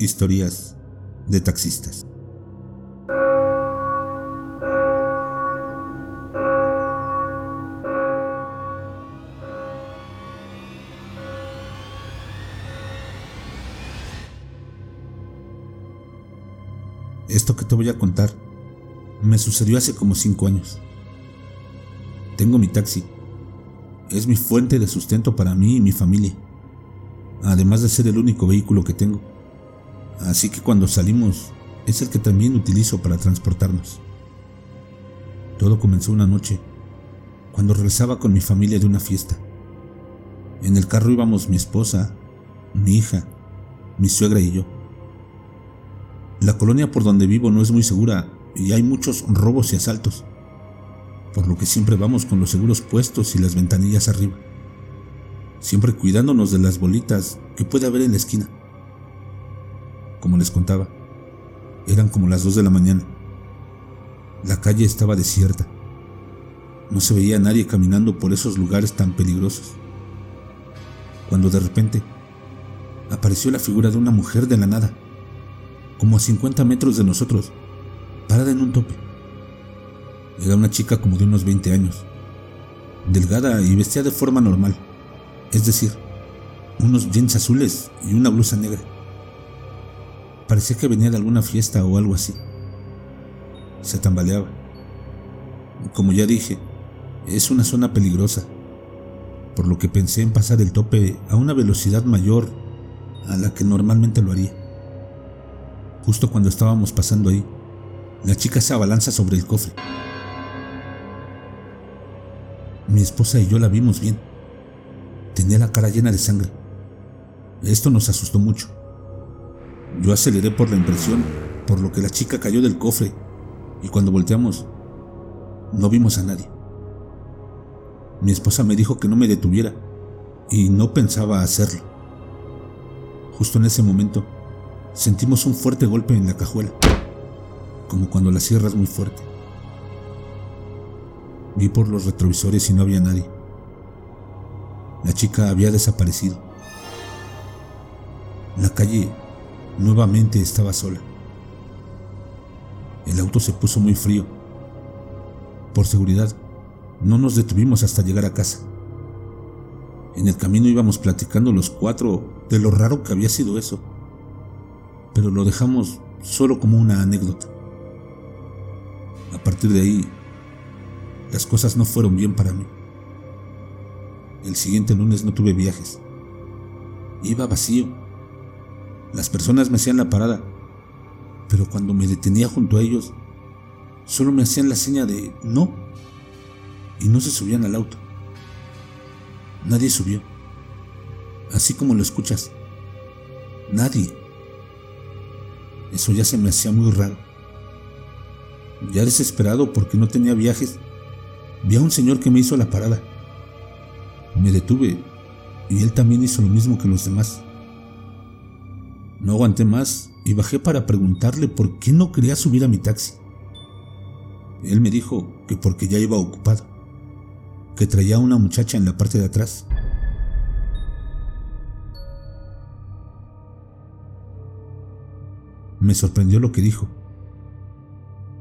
Historias de taxistas. Esto que te voy a contar me sucedió hace como cinco años. Tengo mi taxi. Es mi fuente de sustento para mí y mi familia, además de ser el único vehículo que tengo. Así que cuando salimos es el que también utilizo para transportarnos. Todo comenzó una noche, cuando regresaba con mi familia de una fiesta. En el carro íbamos mi esposa, mi hija, mi suegra y yo. La colonia por donde vivo no es muy segura y hay muchos robos y asaltos por lo que siempre vamos con los seguros puestos y las ventanillas arriba, siempre cuidándonos de las bolitas que puede haber en la esquina. Como les contaba, eran como las 2 de la mañana. La calle estaba desierta. No se veía nadie caminando por esos lugares tan peligrosos. Cuando de repente apareció la figura de una mujer de la nada, como a 50 metros de nosotros, parada en un tope. Era una chica como de unos 20 años, delgada y vestida de forma normal, es decir, unos jeans azules y una blusa negra. Parecía que venía de alguna fiesta o algo así. Se tambaleaba. Como ya dije, es una zona peligrosa, por lo que pensé en pasar el tope a una velocidad mayor a la que normalmente lo haría. Justo cuando estábamos pasando ahí, la chica se abalanza sobre el cofre. Mi esposa y yo la vimos bien. Tenía la cara llena de sangre. Esto nos asustó mucho. Yo aceleré por la impresión, por lo que la chica cayó del cofre y cuando volteamos no vimos a nadie. Mi esposa me dijo que no me detuviera y no pensaba hacerlo. Justo en ese momento sentimos un fuerte golpe en la cajuela, como cuando la cierras muy fuerte. Vi por los retrovisores y no había nadie. La chica había desaparecido. La calle nuevamente estaba sola. El auto se puso muy frío. Por seguridad, no nos detuvimos hasta llegar a casa. En el camino íbamos platicando los cuatro de lo raro que había sido eso, pero lo dejamos solo como una anécdota. A partir de ahí, las cosas no fueron bien para mí. El siguiente lunes no tuve viajes. Iba vacío. Las personas me hacían la parada, pero cuando me detenía junto a ellos, solo me hacían la seña de no y no se subían al auto. Nadie subió. Así como lo escuchas. Nadie. Eso ya se me hacía muy raro. Ya desesperado porque no tenía viajes, vi a un señor que me hizo la parada. Me detuve y él también hizo lo mismo que los demás. No aguanté más y bajé para preguntarle por qué no quería subir a mi taxi. Él me dijo que porque ya iba ocupado, que traía a una muchacha en la parte de atrás. Me sorprendió lo que dijo.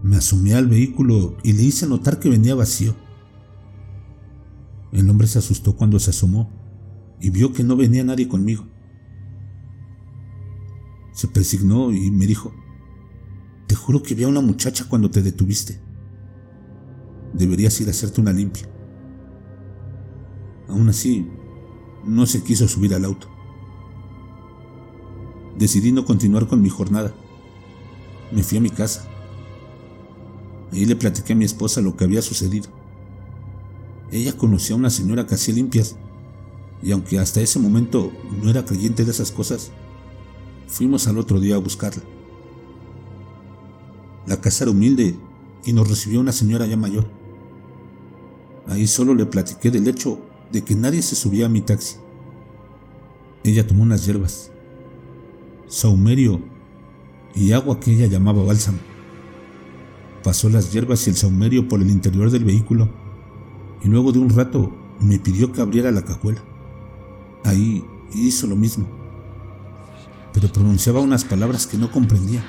Me asumí al vehículo y le hice notar que venía vacío. El hombre se asustó cuando se asomó y vio que no venía nadie conmigo. Se persignó y me dijo, te juro que vi a una muchacha cuando te detuviste. Deberías ir a hacerte una limpia. Aún así, no se quiso subir al auto. Decidí no continuar con mi jornada. Me fui a mi casa. Ahí le platiqué a mi esposa lo que había sucedido. Ella conocía a una señora que hacía limpias, y aunque hasta ese momento no era creyente de esas cosas, fuimos al otro día a buscarla. La casa era humilde y nos recibió una señora ya mayor. Ahí solo le platiqué del hecho de que nadie se subía a mi taxi. Ella tomó unas hierbas, saumerio y agua que ella llamaba bálsamo. Pasó las hierbas y el saumerio por el interior del vehículo y luego de un rato me pidió que abriera la cajuela. Ahí hizo lo mismo. Pero pronunciaba unas palabras que no comprendía.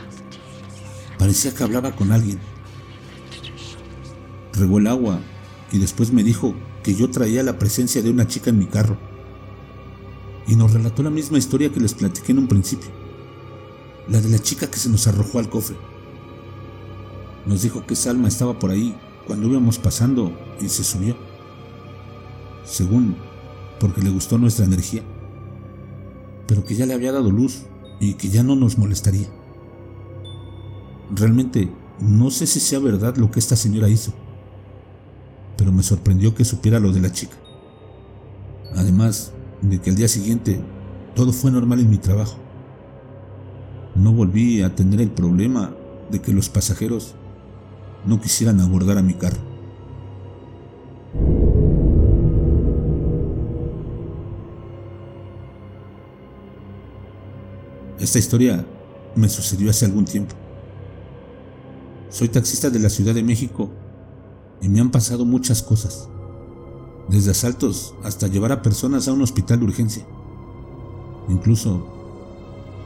Parecía que hablaba con alguien. Regó el agua y después me dijo que yo traía la presencia de una chica en mi carro. Y nos relató la misma historia que les platiqué en un principio, la de la chica que se nos arrojó al cofre. Nos dijo que esa alma estaba por ahí cuando íbamos pasando y se subió. Según, porque le gustó nuestra energía, pero que ya le había dado luz y que ya no nos molestaría. Realmente no sé si sea verdad lo que esta señora hizo pero me sorprendió que supiera lo de la chica. Además de que al día siguiente todo fue normal en mi trabajo. No volví a tener el problema de que los pasajeros no quisieran abordar a mi carro. Esta historia me sucedió hace algún tiempo. Soy taxista de la Ciudad de México y me han pasado muchas cosas, desde asaltos hasta llevar a personas a un hospital de urgencia. Incluso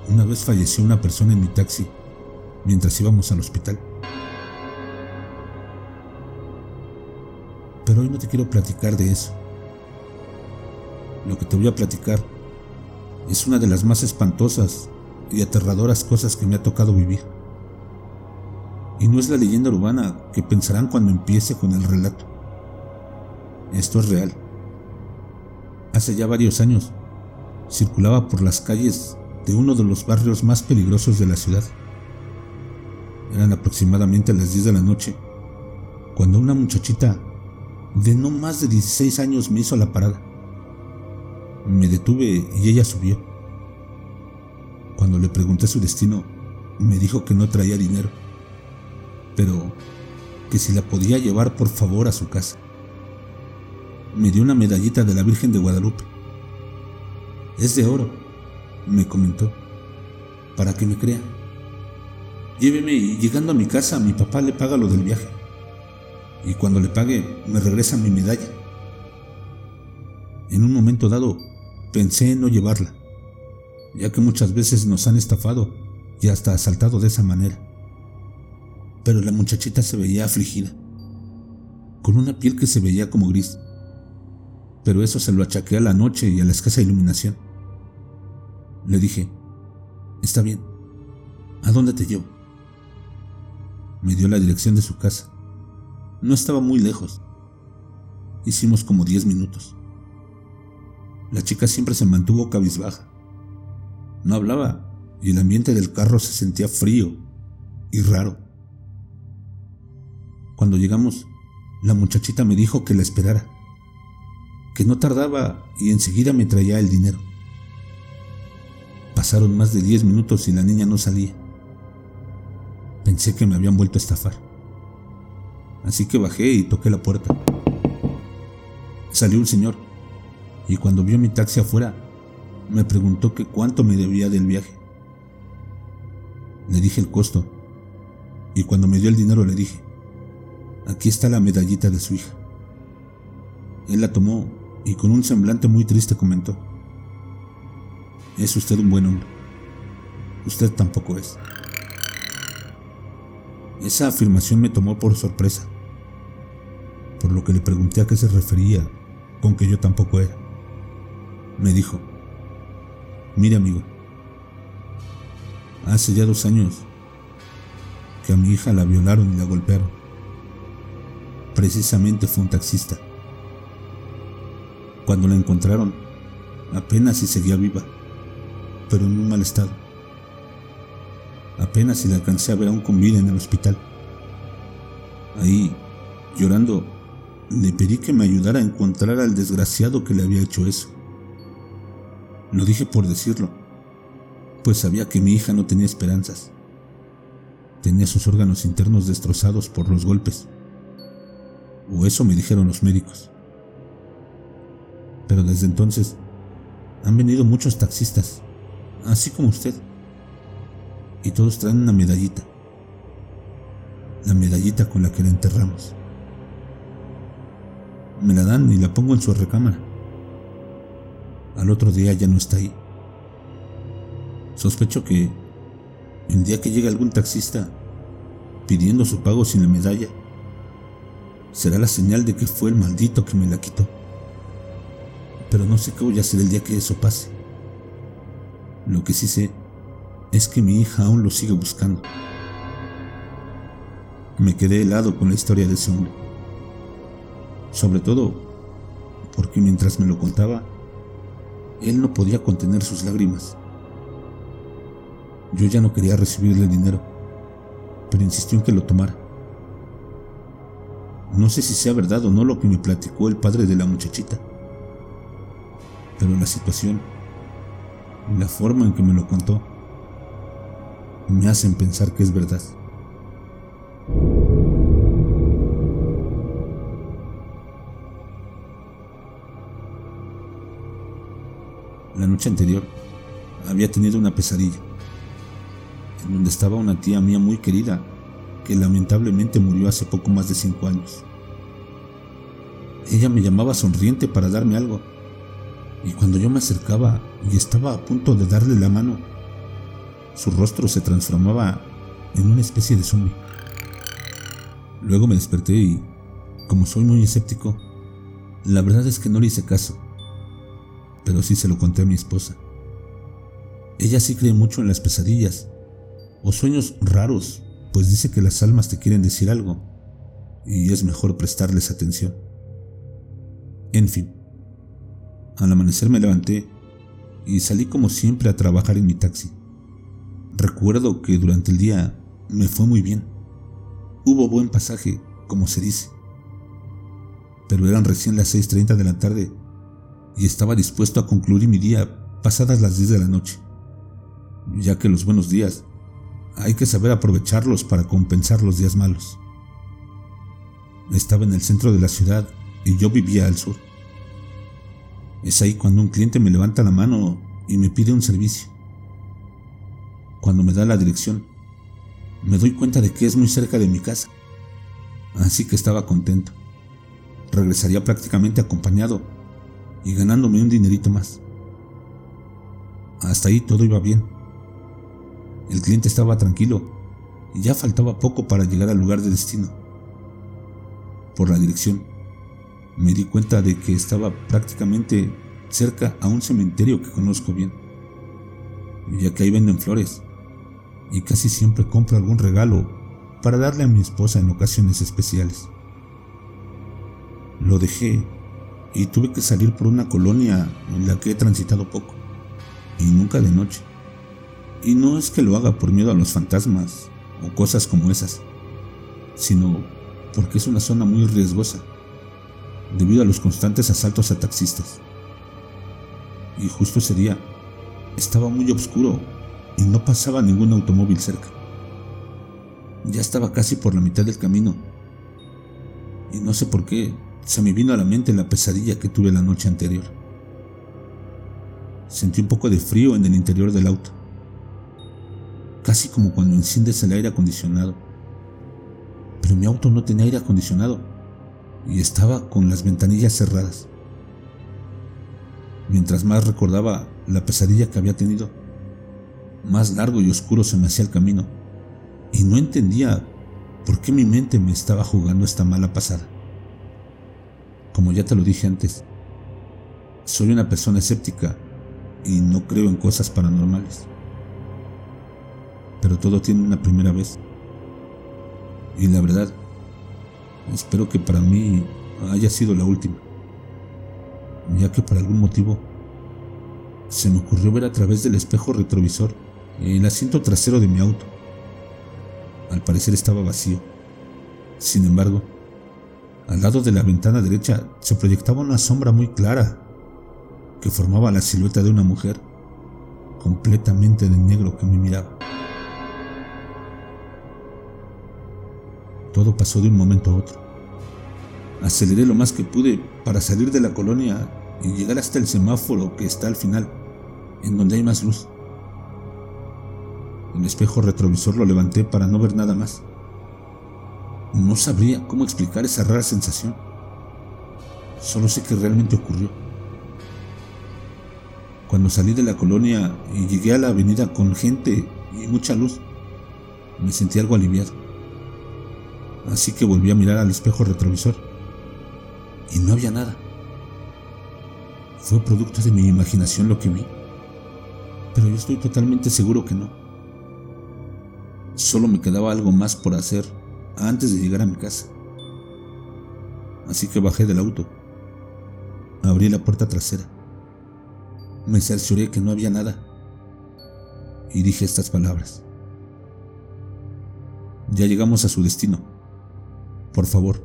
una vez falleció una persona en mi taxi mientras íbamos al hospital. Pero hoy no te quiero platicar de eso. Lo que te voy a platicar es una de las más espantosas y aterradoras cosas que me ha tocado vivir. Y no es la leyenda urbana que pensarán cuando empiece con el relato. Esto es real. Hace ya varios años, circulaba por las calles de uno de los barrios más peligrosos de la ciudad. Eran aproximadamente las 10 de la noche, cuando una muchachita de no más de 16 años me hizo la parada. Me detuve y ella subió. Cuando le pregunté su destino, me dijo que no traía dinero pero que si la podía llevar por favor a su casa. Me dio una medallita de la Virgen de Guadalupe. Es de oro, me comentó, para que me crea. Lléveme y llegando a mi casa mi papá le paga lo del viaje. Y cuando le pague me regresa mi medalla. En un momento dado pensé en no llevarla, ya que muchas veces nos han estafado y hasta asaltado de esa manera pero la muchachita se veía afligida, con una piel que se veía como gris. Pero eso se lo achaqué a la noche y a la escasa iluminación. Le dije, está bien, ¿a dónde te llevo? Me dio la dirección de su casa. No estaba muy lejos. Hicimos como diez minutos. La chica siempre se mantuvo cabizbaja. No hablaba y el ambiente del carro se sentía frío y raro. Cuando llegamos, la muchachita me dijo que la esperara, que no tardaba y enseguida me traía el dinero. Pasaron más de 10 minutos y la niña no salía. Pensé que me habían vuelto a estafar. Así que bajé y toqué la puerta. Salió un señor y cuando vio mi taxi afuera, me preguntó que cuánto me debía del viaje. Le dije el costo y cuando me dio el dinero le dije, Aquí está la medallita de su hija. Él la tomó y con un semblante muy triste comentó, es usted un buen hombre. Usted tampoco es. Esa afirmación me tomó por sorpresa, por lo que le pregunté a qué se refería con que yo tampoco era. Me dijo, mire amigo, hace ya dos años que a mi hija la violaron y la golpearon precisamente fue un taxista. Cuando la encontraron, apenas si seguía viva, pero en un mal estado. Apenas si la alcancé a ver aún con vida en el hospital. Ahí, llorando, le pedí que me ayudara a encontrar al desgraciado que le había hecho eso. Lo dije por decirlo, pues sabía que mi hija no tenía esperanzas. Tenía sus órganos internos destrozados por los golpes o eso me dijeron los médicos. Pero desde entonces han venido muchos taxistas, así como usted, y todos traen una medallita, la medallita con la que la enterramos. Me la dan y la pongo en su recámara. Al otro día ya no está ahí. Sospecho que el día que llegue algún taxista pidiendo su pago sin la medalla, será la señal de que fue el maldito que me la quitó. Pero no sé qué voy a hacer el día que eso pase. Lo que sí sé es que mi hija aún lo sigue buscando. Me quedé helado con la historia de ese hombre. Sobre todo porque mientras me lo contaba, él no podía contener sus lágrimas. Yo ya no quería recibirle dinero, pero insistió en que lo tomara. No sé si sea verdad o no lo que me platicó el padre de la muchachita, pero la situación y la forma en que me lo contó me hacen pensar que es verdad. La noche anterior había tenido una pesadilla, en donde estaba una tía mía muy querida, que lamentablemente murió hace poco más de cinco años. Ella me llamaba sonriente para darme algo, y cuando yo me acercaba y estaba a punto de darle la mano, su rostro se transformaba en una especie de zombie. Luego me desperté y, como soy muy escéptico, la verdad es que no le hice caso pero sí se lo conté a mi esposa. Ella sí cree mucho en las pesadillas o sueños raros, pues dice que las almas te quieren decir algo y es mejor prestarles atención. En fin, al amanecer me levanté y salí como siempre a trabajar en mi taxi. Recuerdo que durante el día me fue muy bien. Hubo buen pasaje, como se dice. Pero eran recién las 6.30 de la tarde y estaba dispuesto a concluir mi día pasadas las 10 de la noche, ya que los buenos días hay que saber aprovecharlos para compensar los días malos. Estaba en el centro de la ciudad y yo vivía al sur. Es ahí cuando un cliente me levanta la mano y me pide un servicio. Cuando me da la dirección, me doy cuenta de que es muy cerca de mi casa, así que estaba contento. Regresaría prácticamente acompañado y ganándome un dinerito más. Hasta ahí todo iba bien. El cliente estaba tranquilo y ya faltaba poco para llegar al lugar de destino. Por la dirección, me di cuenta de que estaba prácticamente cerca a un cementerio que conozco bien, ya que ahí venden flores y casi siempre compro algún regalo para darle a mi esposa en ocasiones especiales. Lo dejé y tuve que salir por una colonia en la que he transitado poco, y nunca de noche. Y no es que lo haga por miedo a los fantasmas o cosas como esas, sino porque es una zona muy riesgosa, debido a los constantes asaltos a taxistas. Y justo ese día estaba muy oscuro y no pasaba ningún automóvil cerca. Ya estaba casi por la mitad del camino. Y no sé por qué, se me vino a la mente la pesadilla que tuve la noche anterior. Sentí un poco de frío en el interior del auto, casi como cuando enciendes el aire acondicionado. Pero mi auto no tenía aire acondicionado y estaba con las ventanillas cerradas. Mientras más recordaba la pesadilla que había tenido, más largo y oscuro se me hacía el camino, y no entendía por qué mi mente me estaba jugando esta mala pasada. Como ya te lo dije antes, soy una persona escéptica y no creo en cosas paranormales. Pero todo tiene una primera vez. Y la verdad, espero que para mí haya sido la última. Ya que por algún motivo se me ocurrió ver a través del espejo retrovisor el asiento trasero de mi auto. Al parecer estaba vacío. Sin embargo, al lado de la ventana derecha se proyectaba una sombra muy clara que formaba la silueta de una mujer completamente de negro que me miraba. Todo pasó de un momento a otro. Aceleré lo más que pude para salir de la colonia y llegar hasta el semáforo que está al final, en donde hay más luz. El espejo retrovisor lo levanté para no ver nada más. No sabría cómo explicar esa rara sensación. Solo sé que realmente ocurrió. Cuando salí de la colonia y llegué a la avenida con gente y mucha luz, me sentí algo aliviado. Así que volví a mirar al espejo retrovisor y no había nada. Fue producto de mi imaginación lo que vi, pero yo estoy totalmente seguro que no. Solo me quedaba algo más por hacer antes de llegar a mi casa. Así que bajé del auto. Abrí la puerta trasera. Me cercioré que no había nada. Y dije estas palabras. Ya llegamos a su destino. Por favor,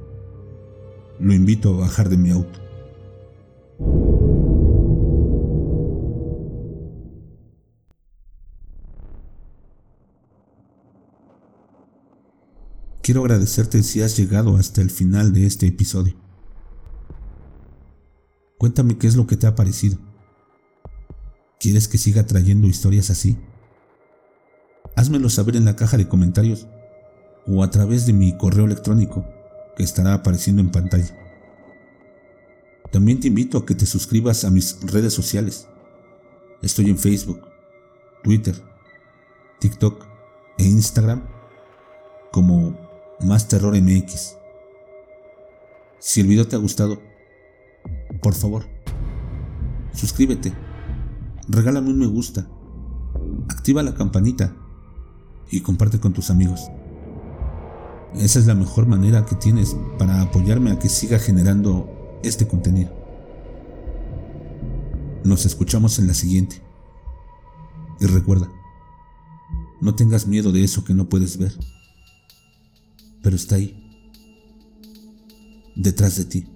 lo invito a bajar de mi auto. Quiero agradecerte si has llegado hasta el final de este episodio. Cuéntame qué es lo que te ha parecido. ¿Quieres que siga trayendo historias así? Házmelo saber en la caja de comentarios o a través de mi correo electrónico que estará apareciendo en pantalla. También te invito a que te suscribas a mis redes sociales. Estoy en Facebook, Twitter, TikTok e Instagram como Más Terror MX. Si el video te ha gustado, por favor, suscríbete, regálame un me gusta, activa la campanita y comparte con tus amigos. Esa es la mejor manera que tienes para apoyarme a que siga generando este contenido. Nos escuchamos en la siguiente. Y recuerda, no tengas miedo de eso que no puedes ver, pero está ahí, detrás de ti.